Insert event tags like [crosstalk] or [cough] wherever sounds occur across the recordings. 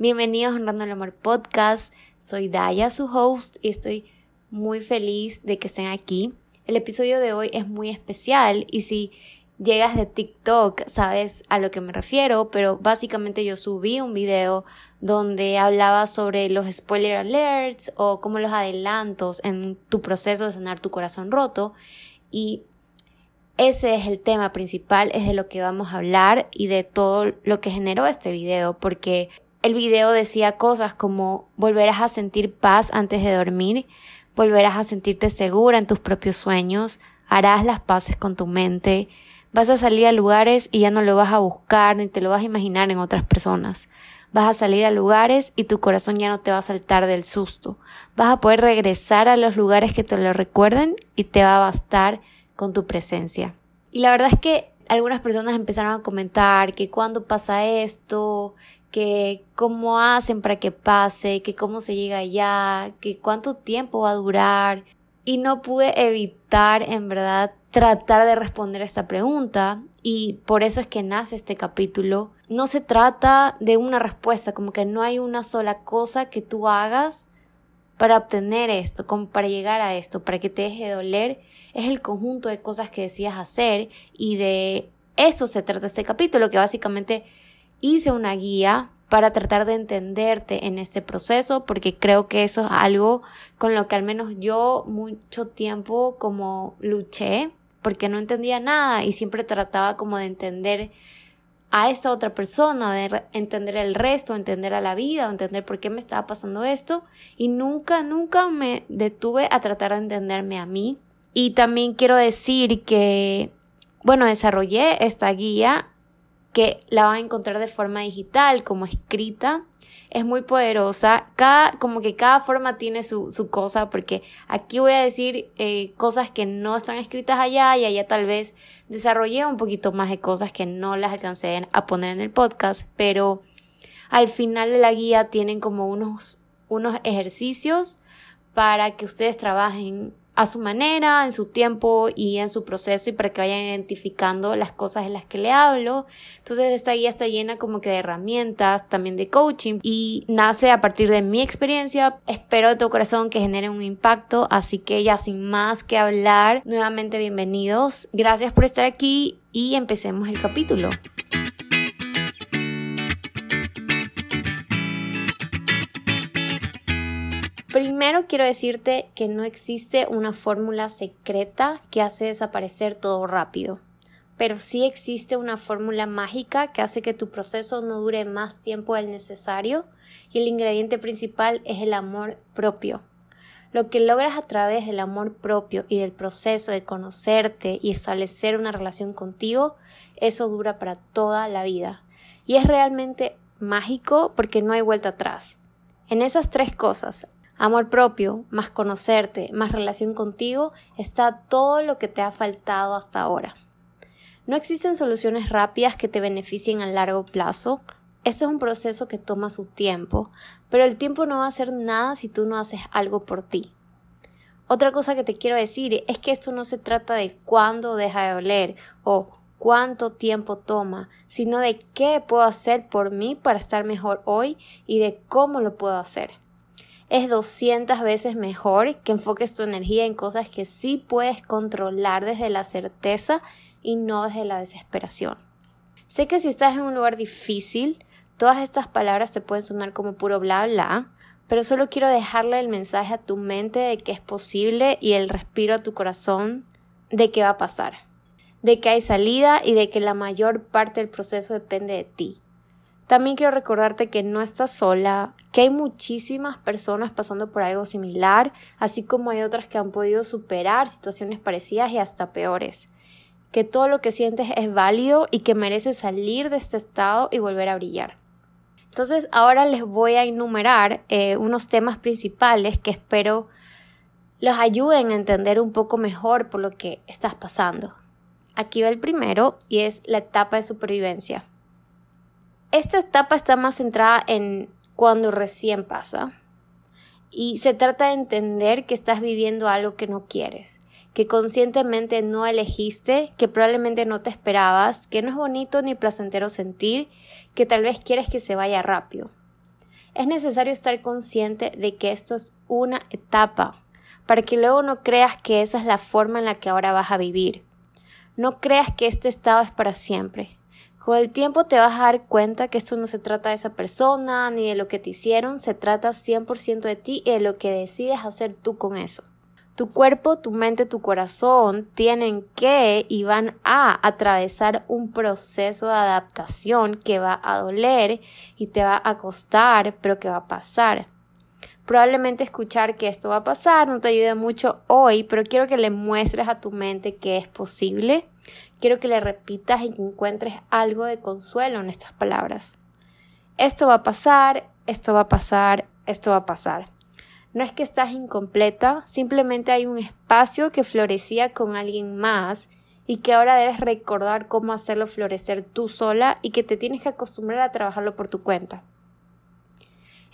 Bienvenidos a Honrando el Amor Podcast. Soy Daya, su host, y estoy muy feliz de que estén aquí. El episodio de hoy es muy especial y si llegas de TikTok sabes a lo que me refiero, pero básicamente yo subí un video donde hablaba sobre los spoiler alerts o como los adelantos en tu proceso de sanar tu corazón roto y ese es el tema principal, es de lo que vamos a hablar y de todo lo que generó este video, porque el video decía cosas como volverás a sentir paz antes de dormir, volverás a sentirte segura en tus propios sueños, harás las paces con tu mente, vas a salir a lugares y ya no lo vas a buscar ni te lo vas a imaginar en otras personas. Vas a salir a lugares y tu corazón ya no te va a saltar del susto. Vas a poder regresar a los lugares que te lo recuerden y te va a bastar con tu presencia. Y la verdad es que algunas personas empezaron a comentar que cuando pasa esto, que cómo hacen para que pase, que cómo se llega allá, que cuánto tiempo va a durar. Y no pude evitar, en verdad, tratar de responder a esta pregunta. Y por eso es que nace este capítulo. No se trata de una respuesta, como que no hay una sola cosa que tú hagas para obtener esto, como para llegar a esto, para que te deje de doler, es el conjunto de cosas que decías hacer y de eso se trata este capítulo, que básicamente hice una guía para tratar de entenderte en este proceso, porque creo que eso es algo con lo que al menos yo mucho tiempo como luché, porque no entendía nada y siempre trataba como de entender a esta otra persona, de entender el resto, entender a la vida, entender por qué me estaba pasando esto y nunca, nunca me detuve a tratar de entenderme a mí. Y también quiero decir que, bueno, desarrollé esta guía que la van a encontrar de forma digital, como escrita, es muy poderosa. Cada, como que cada forma tiene su, su cosa, porque aquí voy a decir eh, cosas que no están escritas allá y allá tal vez desarrollé un poquito más de cosas que no las alcancé a poner en el podcast, pero al final de la guía tienen como unos, unos ejercicios para que ustedes trabajen a su manera, en su tiempo y en su proceso y para que vayan identificando las cosas de las que le hablo. Entonces esta guía está llena como que de herramientas, también de coaching y nace a partir de mi experiencia. Espero de todo corazón que genere un impacto, así que ya sin más que hablar, nuevamente bienvenidos. Gracias por estar aquí y empecemos el capítulo. Primero quiero decirte que no existe una fórmula secreta que hace desaparecer todo rápido, pero sí existe una fórmula mágica que hace que tu proceso no dure más tiempo del necesario y el ingrediente principal es el amor propio. Lo que logras a través del amor propio y del proceso de conocerte y establecer una relación contigo, eso dura para toda la vida. Y es realmente mágico porque no hay vuelta atrás. En esas tres cosas, amor propio, más conocerte, más relación contigo, está todo lo que te ha faltado hasta ahora. No existen soluciones rápidas que te beneficien a largo plazo. Esto es un proceso que toma su tiempo, pero el tiempo no va a hacer nada si tú no haces algo por ti. Otra cosa que te quiero decir es que esto no se trata de cuándo deja de doler o cuánto tiempo toma, sino de qué puedo hacer por mí para estar mejor hoy y de cómo lo puedo hacer es 200 veces mejor que enfoques tu energía en cosas que sí puedes controlar desde la certeza y no desde la desesperación. Sé que si estás en un lugar difícil, todas estas palabras te pueden sonar como puro bla bla, pero solo quiero dejarle el mensaje a tu mente de que es posible y el respiro a tu corazón de que va a pasar, de que hay salida y de que la mayor parte del proceso depende de ti. También quiero recordarte que no estás sola, que hay muchísimas personas pasando por algo similar, así como hay otras que han podido superar situaciones parecidas y hasta peores. Que todo lo que sientes es válido y que mereces salir de este estado y volver a brillar. Entonces ahora les voy a enumerar eh, unos temas principales que espero los ayuden a entender un poco mejor por lo que estás pasando. Aquí va el primero y es la etapa de supervivencia. Esta etapa está más centrada en cuando recién pasa y se trata de entender que estás viviendo algo que no quieres, que conscientemente no elegiste, que probablemente no te esperabas, que no es bonito ni placentero sentir, que tal vez quieres que se vaya rápido. Es necesario estar consciente de que esto es una etapa, para que luego no creas que esa es la forma en la que ahora vas a vivir. No creas que este estado es para siempre. Con el tiempo te vas a dar cuenta que esto no se trata de esa persona ni de lo que te hicieron, se trata 100% de ti y de lo que decides hacer tú con eso. Tu cuerpo, tu mente, tu corazón tienen que y van a atravesar un proceso de adaptación que va a doler y te va a costar, pero que va a pasar. Probablemente escuchar que esto va a pasar no te ayude mucho hoy, pero quiero que le muestres a tu mente que es posible quiero que le repitas y que encuentres algo de consuelo en estas palabras. Esto va a pasar, esto va a pasar, esto va a pasar. No es que estás incompleta, simplemente hay un espacio que florecía con alguien más y que ahora debes recordar cómo hacerlo florecer tú sola y que te tienes que acostumbrar a trabajarlo por tu cuenta.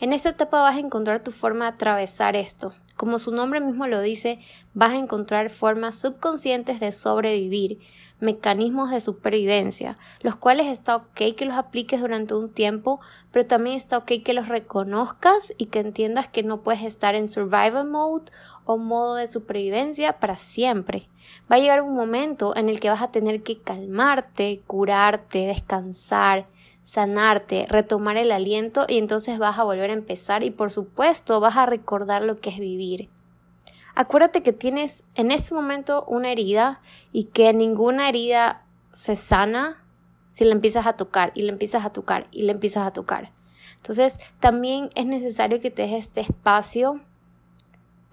En esta etapa vas a encontrar tu forma de atravesar esto. Como su nombre mismo lo dice, vas a encontrar formas subconscientes de sobrevivir, mecanismos de supervivencia, los cuales está ok que los apliques durante un tiempo, pero también está ok que los reconozcas y que entiendas que no puedes estar en survival mode o modo de supervivencia para siempre. Va a llegar un momento en el que vas a tener que calmarte, curarte, descansar, sanarte, retomar el aliento y entonces vas a volver a empezar y por supuesto vas a recordar lo que es vivir. Acuérdate que tienes en este momento una herida y que ninguna herida se sana si la empiezas a tocar y la empiezas a tocar y la empiezas a tocar. Entonces también es necesario que te dejes este espacio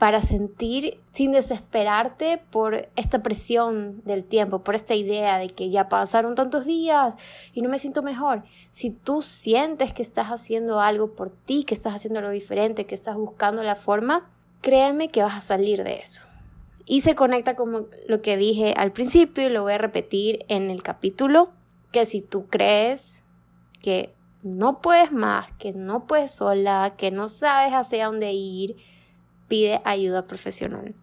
para sentir sin desesperarte por esta presión del tiempo, por esta idea de que ya pasaron tantos días y no me siento mejor. Si tú sientes que estás haciendo algo por ti, que estás haciendo algo diferente, que estás buscando la forma, créeme que vas a salir de eso. Y se conecta con lo que dije al principio y lo voy a repetir en el capítulo, que si tú crees que no puedes más, que no puedes sola, que no sabes hacia dónde ir, pide ayuda profesional.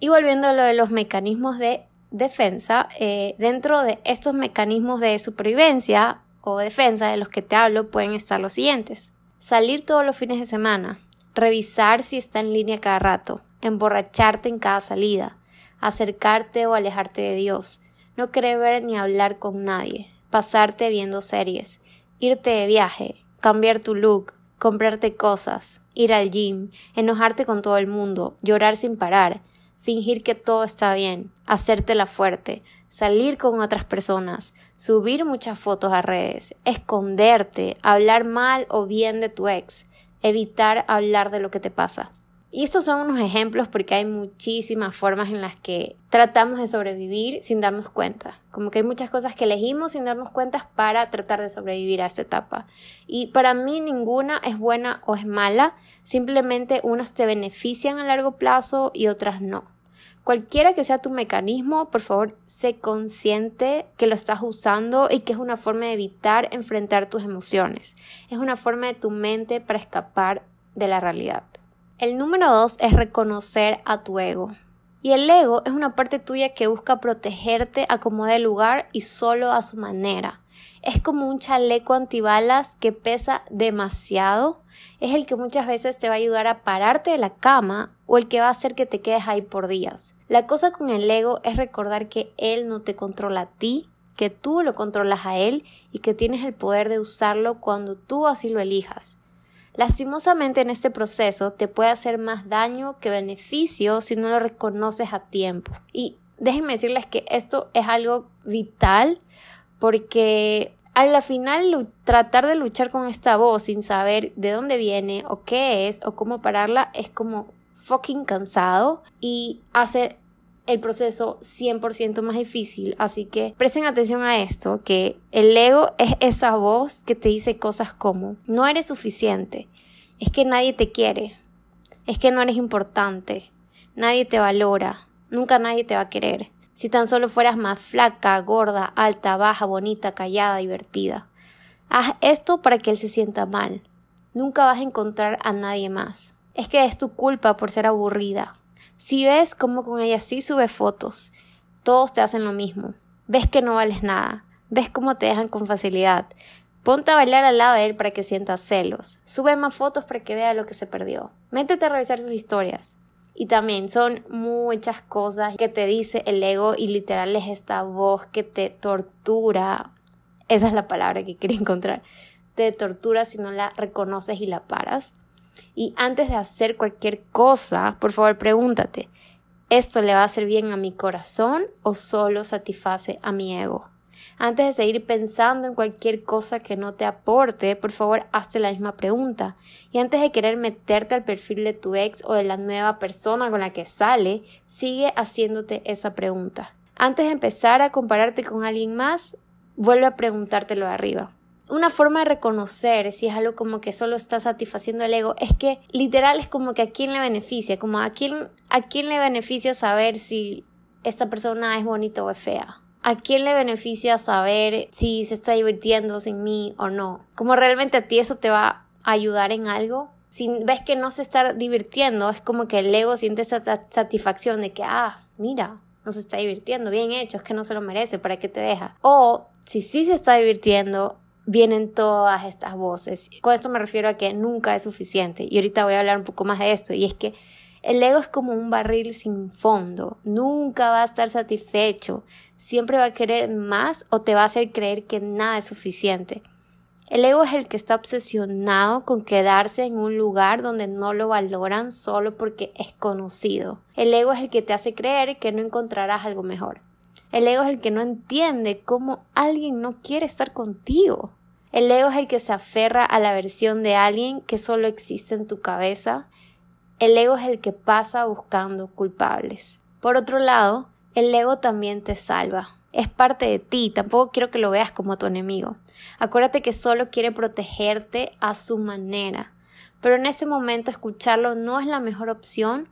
Y volviendo a lo de los mecanismos de defensa, eh, dentro de estos mecanismos de supervivencia o defensa de los que te hablo pueden estar los siguientes. Salir todos los fines de semana, revisar si está en línea cada rato, emborracharte en cada salida, acercarte o alejarte de Dios, no querer ver ni hablar con nadie, pasarte viendo series, irte de viaje, cambiar tu look, comprarte cosas, ir al gym, enojarte con todo el mundo, llorar sin parar, fingir que todo está bien, hacértela fuerte, salir con otras personas, subir muchas fotos a redes, esconderte, hablar mal o bien de tu ex, evitar hablar de lo que te pasa. Y estos son unos ejemplos porque hay muchísimas formas en las que tratamos de sobrevivir sin darnos cuenta. Como que hay muchas cosas que elegimos sin darnos cuenta para tratar de sobrevivir a esta etapa. Y para mí ninguna es buena o es mala, simplemente unas te benefician a largo plazo y otras no. Cualquiera que sea tu mecanismo, por favor, sé consciente que lo estás usando y que es una forma de evitar enfrentar tus emociones. Es una forma de tu mente para escapar de la realidad. El número dos es reconocer a tu ego. Y el ego es una parte tuya que busca protegerte a como lugar y solo a su manera. Es como un chaleco antibalas que pesa demasiado. Es el que muchas veces te va a ayudar a pararte de la cama o el que va a hacer que te quedes ahí por días. La cosa con el ego es recordar que él no te controla a ti, que tú lo controlas a él y que tienes el poder de usarlo cuando tú así lo elijas. Lastimosamente en este proceso te puede hacer más daño que beneficio si no lo reconoces a tiempo. Y déjenme decirles que esto es algo vital porque a la final tratar de luchar con esta voz sin saber de dónde viene o qué es o cómo pararla es como fucking cansado y hace el proceso 100% más difícil. Así que presten atención a esto, que el ego es esa voz que te dice cosas como, no eres suficiente, es que nadie te quiere, es que no eres importante, nadie te valora, nunca nadie te va a querer. Si tan solo fueras más flaca, gorda, alta, baja, bonita, callada, divertida. Haz esto para que él se sienta mal. Nunca vas a encontrar a nadie más. Es que es tu culpa por ser aburrida. Si ves cómo con ella sí sube fotos, todos te hacen lo mismo. Ves que no vales nada. Ves cómo te dejan con facilidad. Ponte a bailar al lado de él para que sientas celos. Sube más fotos para que vea lo que se perdió. Métete a revisar sus historias. Y también son muchas cosas que te dice el ego y literal es esta voz que te tortura. Esa es la palabra que quería encontrar. Te tortura si no la reconoces y la paras. Y antes de hacer cualquier cosa, por favor pregúntate, ¿esto le va a hacer bien a mi corazón o solo satisface a mi ego? Antes de seguir pensando en cualquier cosa que no te aporte, por favor hazte la misma pregunta. Y antes de querer meterte al perfil de tu ex o de la nueva persona con la que sale, sigue haciéndote esa pregunta. Antes de empezar a compararte con alguien más, vuelve a preguntártelo de arriba. Una forma de reconocer si es algo como que solo está satisfaciendo el ego es que literal es como que a quién le beneficia, como a quién, a quién le beneficia saber si esta persona es bonita o es fea ¿A quién le beneficia saber si se está divirtiendo sin mí o no? Como realmente a ti eso te va a ayudar en algo. Si ves que no se está divirtiendo, es como que el ego siente esa satisfacción de que, ah, mira, no se está divirtiendo, bien hecho, es que no se lo merece, ¿para qué te deja? O si sí se está divirtiendo, vienen todas estas voces. Con esto me refiero a que nunca es suficiente. Y ahorita voy a hablar un poco más de esto. Y es que el ego es como un barril sin fondo, nunca va a estar satisfecho, siempre va a querer más o te va a hacer creer que nada es suficiente. El ego es el que está obsesionado con quedarse en un lugar donde no lo valoran solo porque es conocido. El ego es el que te hace creer que no encontrarás algo mejor. El ego es el que no entiende cómo alguien no quiere estar contigo. El ego es el que se aferra a la versión de alguien que solo existe en tu cabeza el ego es el que pasa buscando culpables. Por otro lado, el ego también te salva. Es parte de ti, tampoco quiero que lo veas como tu enemigo. Acuérdate que solo quiere protegerte a su manera. Pero en ese momento escucharlo no es la mejor opción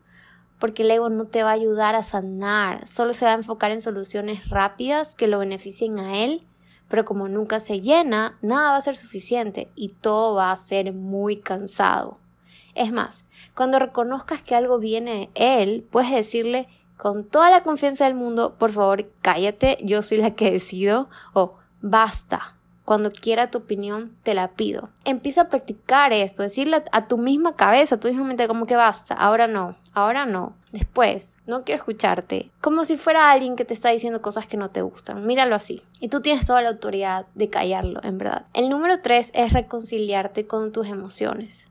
porque el ego no te va a ayudar a sanar, solo se va a enfocar en soluciones rápidas que lo beneficien a él, pero como nunca se llena, nada va a ser suficiente y todo va a ser muy cansado. Es más, cuando reconozcas que algo viene de él, puedes decirle con toda la confianza del mundo, por favor, cállate, yo soy la que decido, o basta. Cuando quiera tu opinión, te la pido. Empieza a practicar esto, decirle a tu misma cabeza, a tu misma mente, como que basta, ahora no, ahora no, después, no quiero escucharte. Como si fuera alguien que te está diciendo cosas que no te gustan. Míralo así. Y tú tienes toda la autoridad de callarlo, en verdad. El número tres es reconciliarte con tus emociones.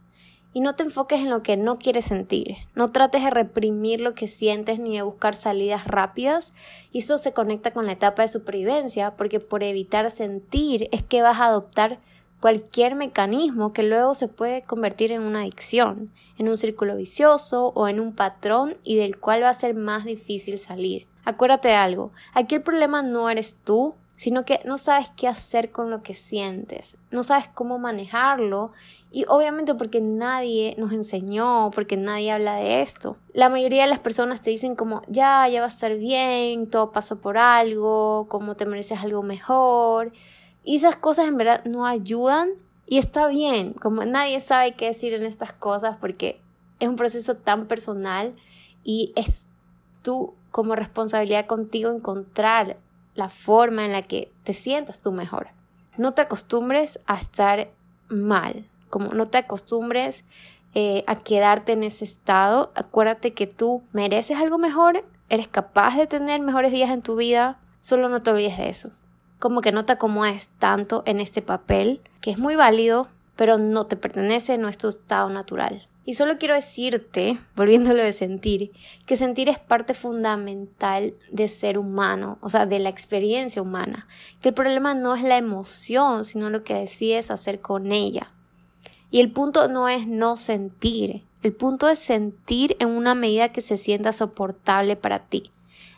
Y no te enfoques en lo que no quieres sentir. No trates de reprimir lo que sientes ni de buscar salidas rápidas. Y eso se conecta con la etapa de supervivencia, porque por evitar sentir es que vas a adoptar cualquier mecanismo que luego se puede convertir en una adicción, en un círculo vicioso o en un patrón y del cual va a ser más difícil salir. Acuérdate de algo, aquí el problema no eres tú, sino que no sabes qué hacer con lo que sientes, no sabes cómo manejarlo y obviamente porque nadie nos enseñó, porque nadie habla de esto. La mayoría de las personas te dicen como, ya, ya va a estar bien, todo pasó por algo, como te mereces algo mejor. Y esas cosas en verdad no ayudan y está bien, como nadie sabe qué decir en estas cosas porque es un proceso tan personal y es tú como responsabilidad contigo encontrar la forma en la que te sientas tú mejor. No te acostumbres a estar mal, como no te acostumbres eh, a quedarte en ese estado. Acuérdate que tú mereces algo mejor, eres capaz de tener mejores días en tu vida, solo no te olvides de eso. Como que no te acomodes tanto en este papel, que es muy válido, pero no te pertenece, no es tu estado natural. Y solo quiero decirte, [laughs] volviéndolo de sentir, que sentir es parte fundamental de ser humano, o sea, de la experiencia humana. Que el problema no es la emoción, sino lo que decides hacer con ella. Y el punto no es no sentir, el punto es sentir en una medida que se sienta soportable para ti.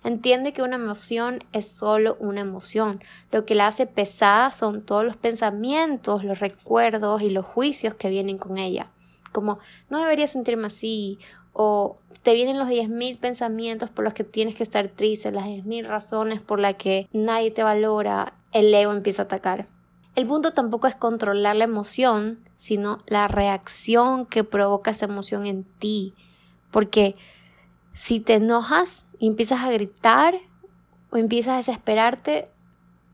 Entiende que una emoción es solo una emoción. Lo que la hace pesada son todos los pensamientos, los recuerdos y los juicios que vienen con ella como no debería sentirme así, o te vienen los 10.000 pensamientos por los que tienes que estar triste, las 10.000 razones por las que nadie te valora, el ego empieza a atacar. El punto tampoco es controlar la emoción, sino la reacción que provoca esa emoción en ti. Porque si te enojas y empiezas a gritar o empiezas a desesperarte,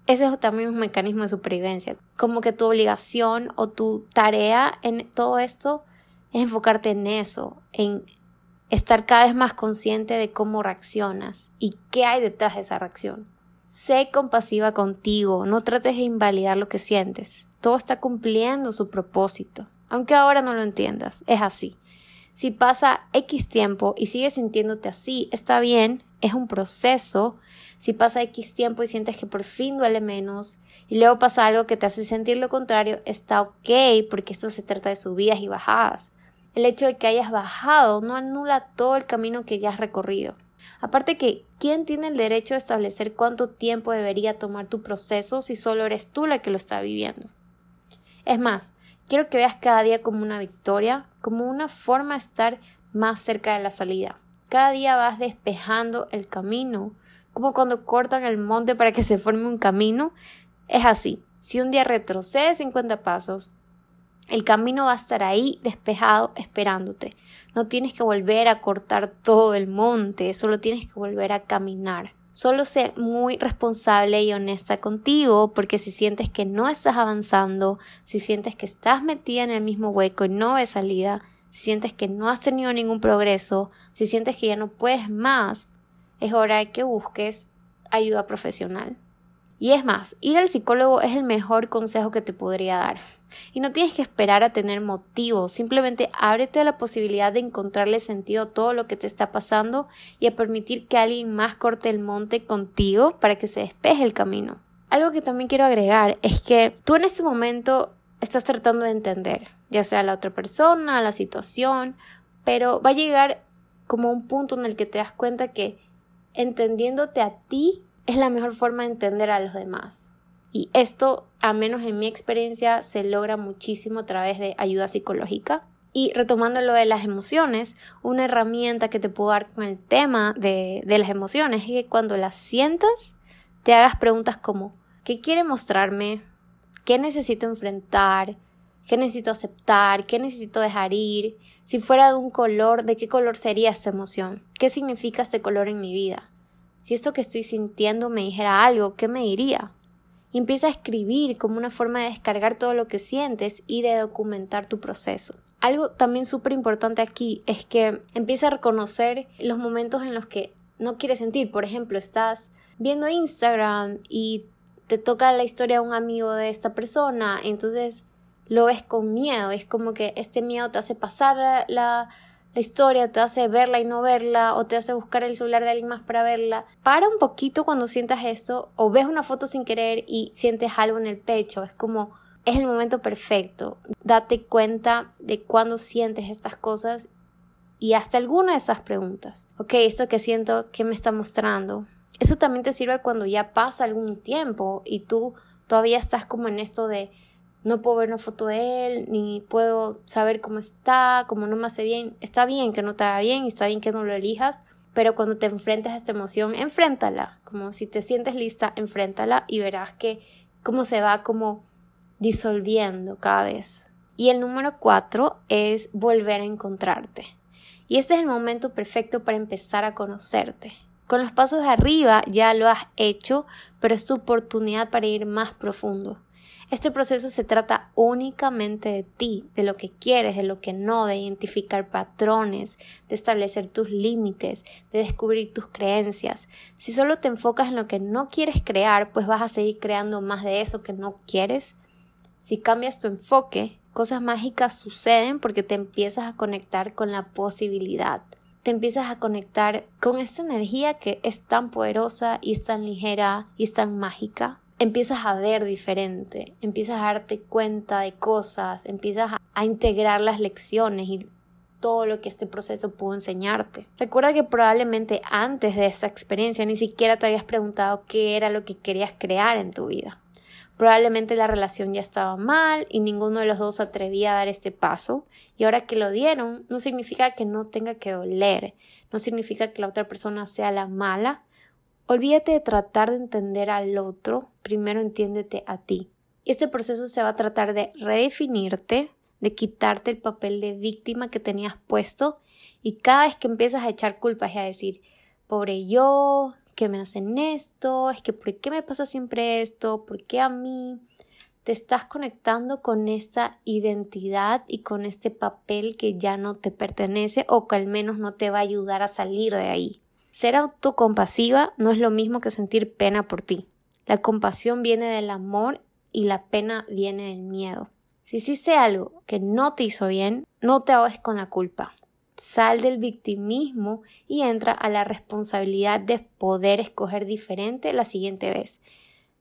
ese es también un mecanismo de supervivencia. Como que tu obligación o tu tarea en todo esto es enfocarte en eso, en estar cada vez más consciente de cómo reaccionas y qué hay detrás de esa reacción. Sé compasiva contigo, no trates de invalidar lo que sientes. Todo está cumpliendo su propósito, aunque ahora no lo entiendas, es así. Si pasa X tiempo y sigues sintiéndote así, está bien, es un proceso, si pasa X tiempo y sientes que por fin duele menos y luego pasa algo que te hace sentir lo contrario, está ok porque esto se trata de subidas y bajadas. El hecho de que hayas bajado no anula todo el camino que ya has recorrido. Aparte que, ¿quién tiene el derecho de establecer cuánto tiempo debería tomar tu proceso si solo eres tú la que lo está viviendo? Es más, quiero que veas cada día como una victoria, como una forma de estar más cerca de la salida. Cada día vas despejando el camino como cuando cortan el monte para que se forme un camino. Es así. Si un día retrocedes 50 pasos, el camino va a estar ahí despejado esperándote. No tienes que volver a cortar todo el monte, solo tienes que volver a caminar. Solo sé muy responsable y honesta contigo porque si sientes que no estás avanzando, si sientes que estás metida en el mismo hueco y no ves salida, si sientes que no has tenido ningún progreso, si sientes que ya no puedes más, es hora de que busques ayuda profesional. Y es más, ir al psicólogo es el mejor consejo que te podría dar. Y no tienes que esperar a tener motivos, simplemente ábrete a la posibilidad de encontrarle sentido a todo lo que te está pasando y a permitir que alguien más corte el monte contigo para que se despeje el camino. Algo que también quiero agregar es que tú en este momento estás tratando de entender, ya sea la otra persona, la situación, pero va a llegar como un punto en el que te das cuenta que entendiéndote a ti es la mejor forma de entender a los demás. Y esto, a menos en mi experiencia, se logra muchísimo a través de ayuda psicológica. Y retomando lo de las emociones, una herramienta que te puedo dar con el tema de, de las emociones es que cuando las sientas, te hagas preguntas como ¿qué quiere mostrarme? ¿Qué necesito enfrentar? ¿Qué necesito aceptar? ¿Qué necesito dejar ir? Si fuera de un color, ¿de qué color sería esta emoción? ¿Qué significa este color en mi vida? Si esto que estoy sintiendo me dijera algo, ¿qué me diría? Y empieza a escribir como una forma de descargar todo lo que sientes y de documentar tu proceso. Algo también súper importante aquí es que empieza a reconocer los momentos en los que no quieres sentir. Por ejemplo, estás viendo Instagram y te toca la historia de un amigo de esta persona, entonces lo ves con miedo, es como que este miedo te hace pasar la, la, historia, te hace verla y no verla, o te hace buscar el celular de alguien más para verla. Para un poquito cuando sientas eso, o ves una foto sin querer y sientes algo en el pecho, es como, es el momento perfecto. Date cuenta de cuando sientes estas cosas y hasta alguna de esas preguntas. Ok, esto que siento, ¿qué me está mostrando? Eso también te sirve cuando ya pasa algún tiempo y tú todavía estás como en esto de no puedo ver una foto de él, ni puedo saber cómo está, cómo no me hace bien. Está bien que no te haga bien está bien que no lo elijas, pero cuando te enfrentes a esta emoción, enfréntala. Como si te sientes lista, enfréntala y verás que cómo se va como disolviendo cada vez. Y el número cuatro es volver a encontrarte. Y este es el momento perfecto para empezar a conocerte. Con los pasos de arriba ya lo has hecho, pero es tu oportunidad para ir más profundo. Este proceso se trata únicamente de ti, de lo que quieres, de lo que no, de identificar patrones, de establecer tus límites, de descubrir tus creencias. Si solo te enfocas en lo que no quieres crear, pues vas a seguir creando más de eso que no quieres. Si cambias tu enfoque, cosas mágicas suceden porque te empiezas a conectar con la posibilidad. Te empiezas a conectar con esta energía que es tan poderosa y es tan ligera y es tan mágica empiezas a ver diferente, empiezas a darte cuenta de cosas, empiezas a, integrar las lecciones y todo lo que este proceso pudo enseñarte. Recuerda que probablemente antes de esa experiencia ni siquiera te habías preguntado qué era lo que querías crear en tu vida. Probablemente la relación ya estaba mal y ninguno de los dos atrevía a dar este paso y ahora que lo dieron no significa que no tenga que doler, no significa que la otra persona sea la mala Olvídate de tratar de entender al otro, primero entiéndete a ti. Este proceso se va a tratar de redefinirte, de quitarte el papel de víctima que tenías puesto y cada vez que empiezas a echar culpas y a decir, pobre yo, que me hacen esto, es que ¿por qué me pasa siempre esto? ¿Por qué a mí? Te estás conectando con esta identidad y con este papel que ya no te pertenece o que al menos no te va a ayudar a salir de ahí. Ser autocompasiva no es lo mismo que sentir pena por ti. La compasión viene del amor y la pena viene del miedo. Si hiciste algo que no te hizo bien, no te ahogues con la culpa. Sal del victimismo y entra a la responsabilidad de poder escoger diferente la siguiente vez.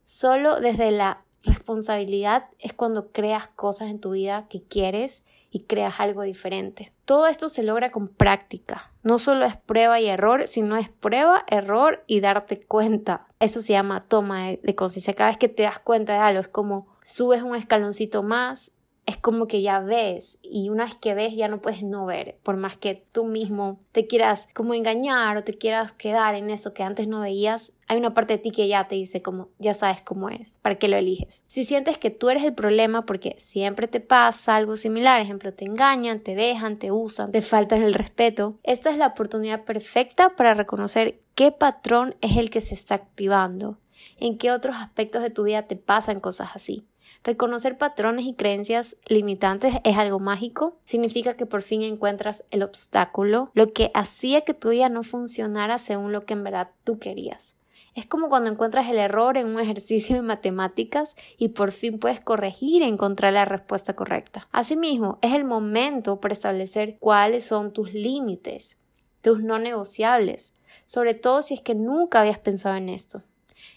Solo desde la responsabilidad es cuando creas cosas en tu vida que quieres y creas algo diferente. Todo esto se logra con práctica. No solo es prueba y error, sino es prueba, error y darte cuenta. Eso se llama toma de conciencia. Cada vez que te das cuenta de algo, es como subes un escaloncito más, es como que ya ves y una vez que ves ya no puedes no ver, por más que tú mismo te quieras como engañar o te quieras quedar en eso que antes no veías, hay una parte de ti que ya te dice como ya sabes cómo es, para qué lo eliges. Si sientes que tú eres el problema porque siempre te pasa algo similar, ejemplo, te engañan, te dejan, te usan, te faltan el respeto, esta es la oportunidad perfecta para reconocer qué patrón es el que se está activando, en qué otros aspectos de tu vida te pasan cosas así. Reconocer patrones y creencias limitantes es algo mágico. Significa que por fin encuentras el obstáculo, lo que hacía que tu vida no funcionara según lo que en verdad tú querías. Es como cuando encuentras el error en un [laughs] ejercicio de matemáticas y por fin puedes corregir y encontrar la respuesta correcta. Asimismo, es el momento para establecer cuáles son tus límites, tus no negociables, sobre todo si es que nunca habías pensado en esto.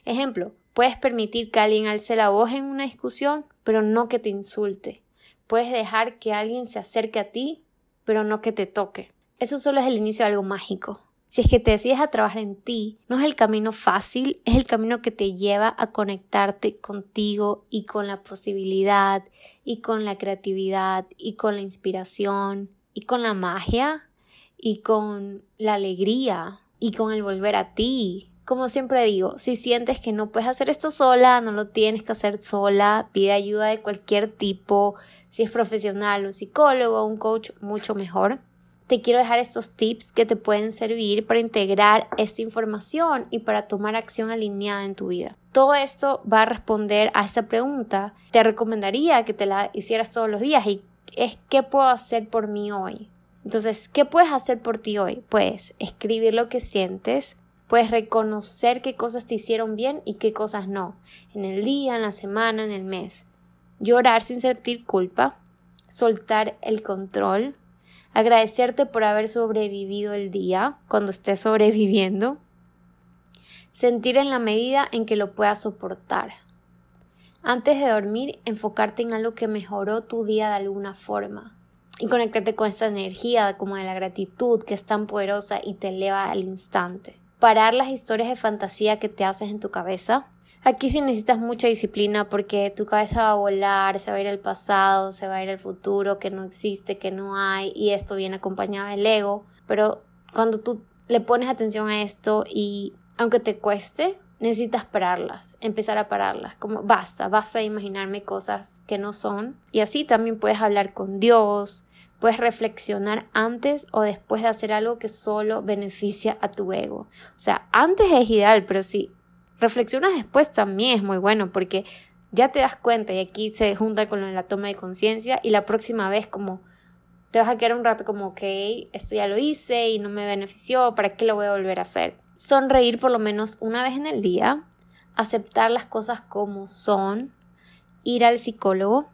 Ejemplo, Puedes permitir que alguien alce la voz en una discusión, pero no que te insulte. Puedes dejar que alguien se acerque a ti, pero no que te toque. Eso solo es el inicio de algo mágico. Si es que te decides a trabajar en ti, no es el camino fácil, es el camino que te lleva a conectarte contigo y con la posibilidad y con la creatividad y con la inspiración y con la magia y con la alegría y con el volver a ti como siempre digo, si sientes que no puedes hacer esto sola, no lo tienes que hacer sola, pide ayuda de cualquier tipo, si es profesional, un psicólogo, un coach, mucho mejor. Te quiero dejar estos tips que te pueden servir para integrar esta información y para tomar acción alineada en tu vida. Todo esto va a responder a esa pregunta. Te recomendaría que te la hicieras todos los días y es ¿qué puedo hacer por mí hoy? Entonces, ¿qué puedes hacer por ti hoy? Puedes escribir lo que sientes, Puedes reconocer qué cosas te hicieron bien y qué cosas no, en el día, en la semana, en el mes. Llorar sin sentir culpa, soltar el control, agradecerte por haber sobrevivido el día cuando estés [laughs] sobreviviendo, sentir en la medida en que lo puedas soportar. Antes de dormir, enfocarte en algo que mejoró tu día de alguna forma y conectarte con esta energía como de la gratitud que es tan poderosa y te eleva al instante parar las historias de fantasía que te haces en tu cabeza. Aquí sí necesitas mucha disciplina porque tu cabeza va a volar, se va a ir al pasado, se va a ir al futuro, que no existe, que no hay, y esto viene acompañado del ego. Pero cuando tú le pones atención a esto y aunque te cueste, necesitas pararlas, empezar a pararlas, como basta, basta de imaginarme cosas que no son. Y así también puedes hablar con Dios, Puedes reflexionar antes o después de hacer algo que solo beneficia a tu ego. O sea, antes es ideal, pero si reflexionas después también es muy bueno porque ya te das cuenta y aquí se junta con la toma de conciencia y la próxima vez como te vas a quedar un rato como, ok, esto ya lo hice y no me benefició, ¿para qué lo voy a volver a hacer? Sonreír por lo menos una vez en el día, aceptar las cosas como son, ir al psicólogo,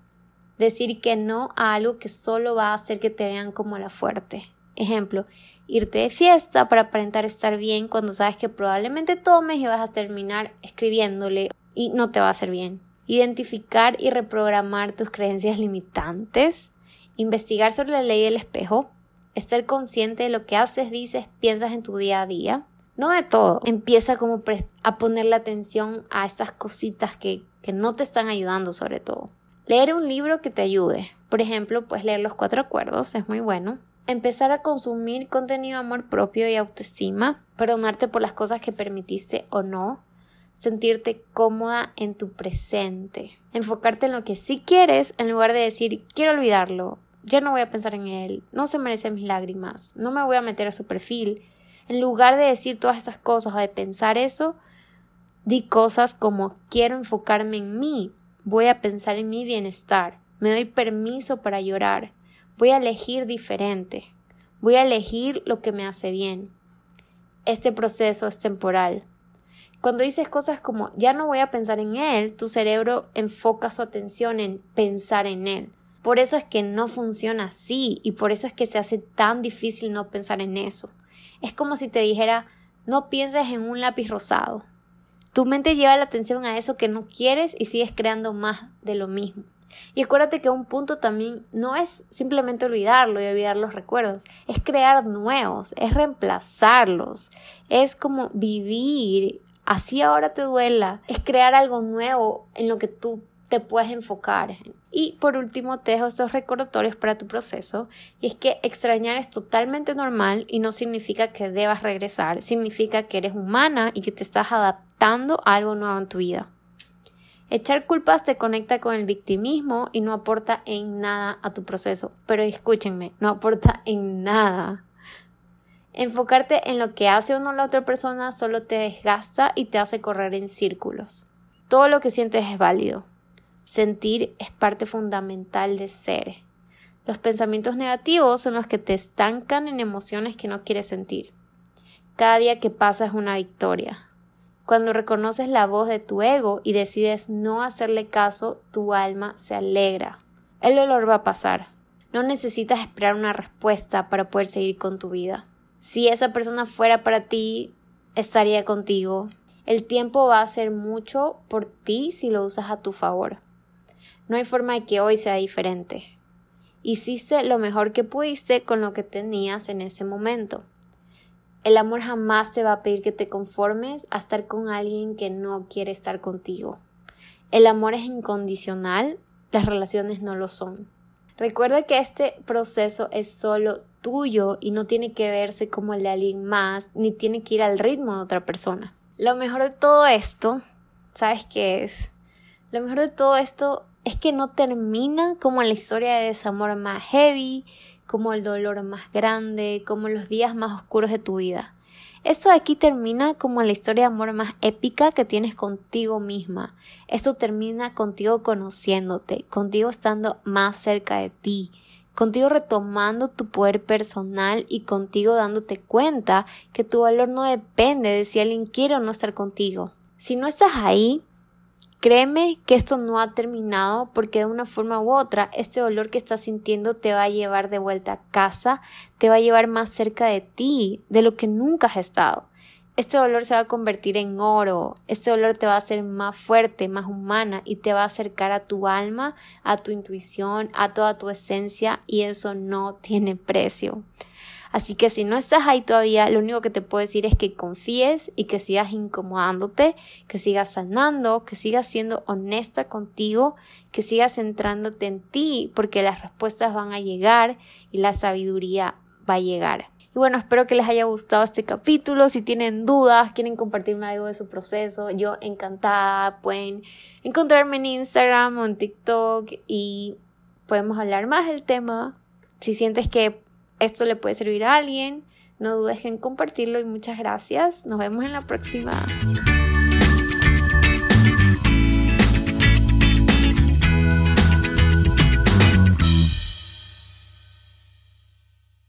decir que no a algo que solo va a hacer que te vean como la fuerte. Ejemplo, irte de fiesta para aparentar estar bien cuando sabes que probablemente tomes y vas a terminar escribiéndole y no te va a hacer bien. Identificar y reprogramar tus creencias limitantes. Investigar sobre la ley del espejo. Estar consciente de lo que haces, dices, piensas en tu día a día. No de todo. Empieza como a ponerle atención a estas cositas que, que no te están ayudando sobre todo. Leer un libro que te ayude. Por ejemplo, pues leer Los Cuatro Acuerdos es muy bueno. Empezar a consumir contenido de amor propio y autoestima. Perdonarte por las cosas que permitiste o no. Sentirte cómoda en tu presente. Enfocarte en lo que sí quieres en lugar de decir quiero olvidarlo. Ya no voy a pensar en él. No se merece mis lágrimas. No me voy a meter a su perfil. En lugar de decir todas esas cosas o de pensar eso, di cosas como quiero enfocarme en mí, voy a pensar en mi bienestar, me doy permiso para llorar, voy a elegir diferente, voy a elegir lo que me hace bien. Este proceso es temporal. Cuando dices cosas como ya no voy a pensar en él, tu cerebro enfoca su atención en pensar en él. Por eso es que no funciona así y por eso es que se hace tan difícil no pensar en eso. Es como si te dijera no pienses en un lápiz rosado. Tu mente lleva la atención a eso que no quieres y sigues creando más de lo mismo. Y acuérdate que un punto también no es simplemente olvidarlo y olvidar los recuerdos, es crear nuevos, es reemplazarlos, es como vivir, así ahora te duela, es crear algo nuevo en lo que tú te puedes enfocar. Y por último, te dejo estos recordatorios para tu proceso. Y es que extrañar es totalmente normal y no significa que debas regresar, significa que eres humana y que te estás adaptando a algo nuevo en tu vida. Echar culpas te conecta con el victimismo y no aporta en nada a tu proceso. Pero escúchenme, no aporta en nada. Enfocarte en lo que hace o no la otra persona solo te desgasta y te hace correr en círculos. Todo lo que sientes es válido. Sentir es parte fundamental de ser. Los pensamientos negativos son los que te estancan en emociones que no quieres sentir. Cada día que pasa es una victoria. Cuando reconoces la voz de tu ego y decides no hacerle caso, tu alma se alegra. El dolor va a pasar. No necesitas esperar una respuesta para poder seguir con tu vida. Si esa persona fuera para ti, estaría contigo. El tiempo va a hacer mucho por ti si lo usas a tu favor. No hay forma de que hoy sea diferente. Hiciste lo mejor que pudiste con lo que tenías en ese momento. El amor jamás te va a pedir que te conformes a estar con alguien que no quiere estar contigo. El amor es incondicional, las relaciones no lo son. Recuerda que este proceso es solo tuyo y no tiene que verse como el de alguien más, ni tiene que ir al ritmo de otra persona. Lo mejor de todo esto, ¿sabes qué es? Lo mejor de todo esto es que no termina como la historia de desamor más heavy, como el dolor más grande, como los días más oscuros de tu vida. Esto aquí termina como la historia de amor más épica que tienes contigo misma. Esto termina contigo conociéndote, contigo estando más cerca de ti, contigo retomando tu poder personal y contigo dándote cuenta que tu valor no depende de si alguien quiere o no estar contigo. Si no estás ahí, Créeme que esto no ha terminado porque de una forma u otra este dolor que estás sintiendo te va a llevar de vuelta a casa, te va a llevar más cerca de ti, de lo que nunca has estado. Este dolor se va a convertir en oro, este dolor te va a hacer más fuerte, más humana y te va a acercar a tu alma, a tu intuición, a toda tu esencia y eso no tiene precio. Así que si no estás ahí todavía, lo único que te puedo decir es que confíes y que sigas incomodándote, que sigas sanando, que sigas siendo honesta contigo, que sigas centrándote en ti, porque las respuestas van a llegar y la sabiduría va a llegar. Y bueno, espero que les haya gustado este capítulo. Si tienen dudas, quieren compartirme algo de su proceso, yo encantada. Pueden encontrarme en Instagram o en TikTok y podemos hablar más del tema. Si sientes que esto le puede servir a alguien. No dudes en compartirlo y muchas gracias. Nos vemos en la próxima.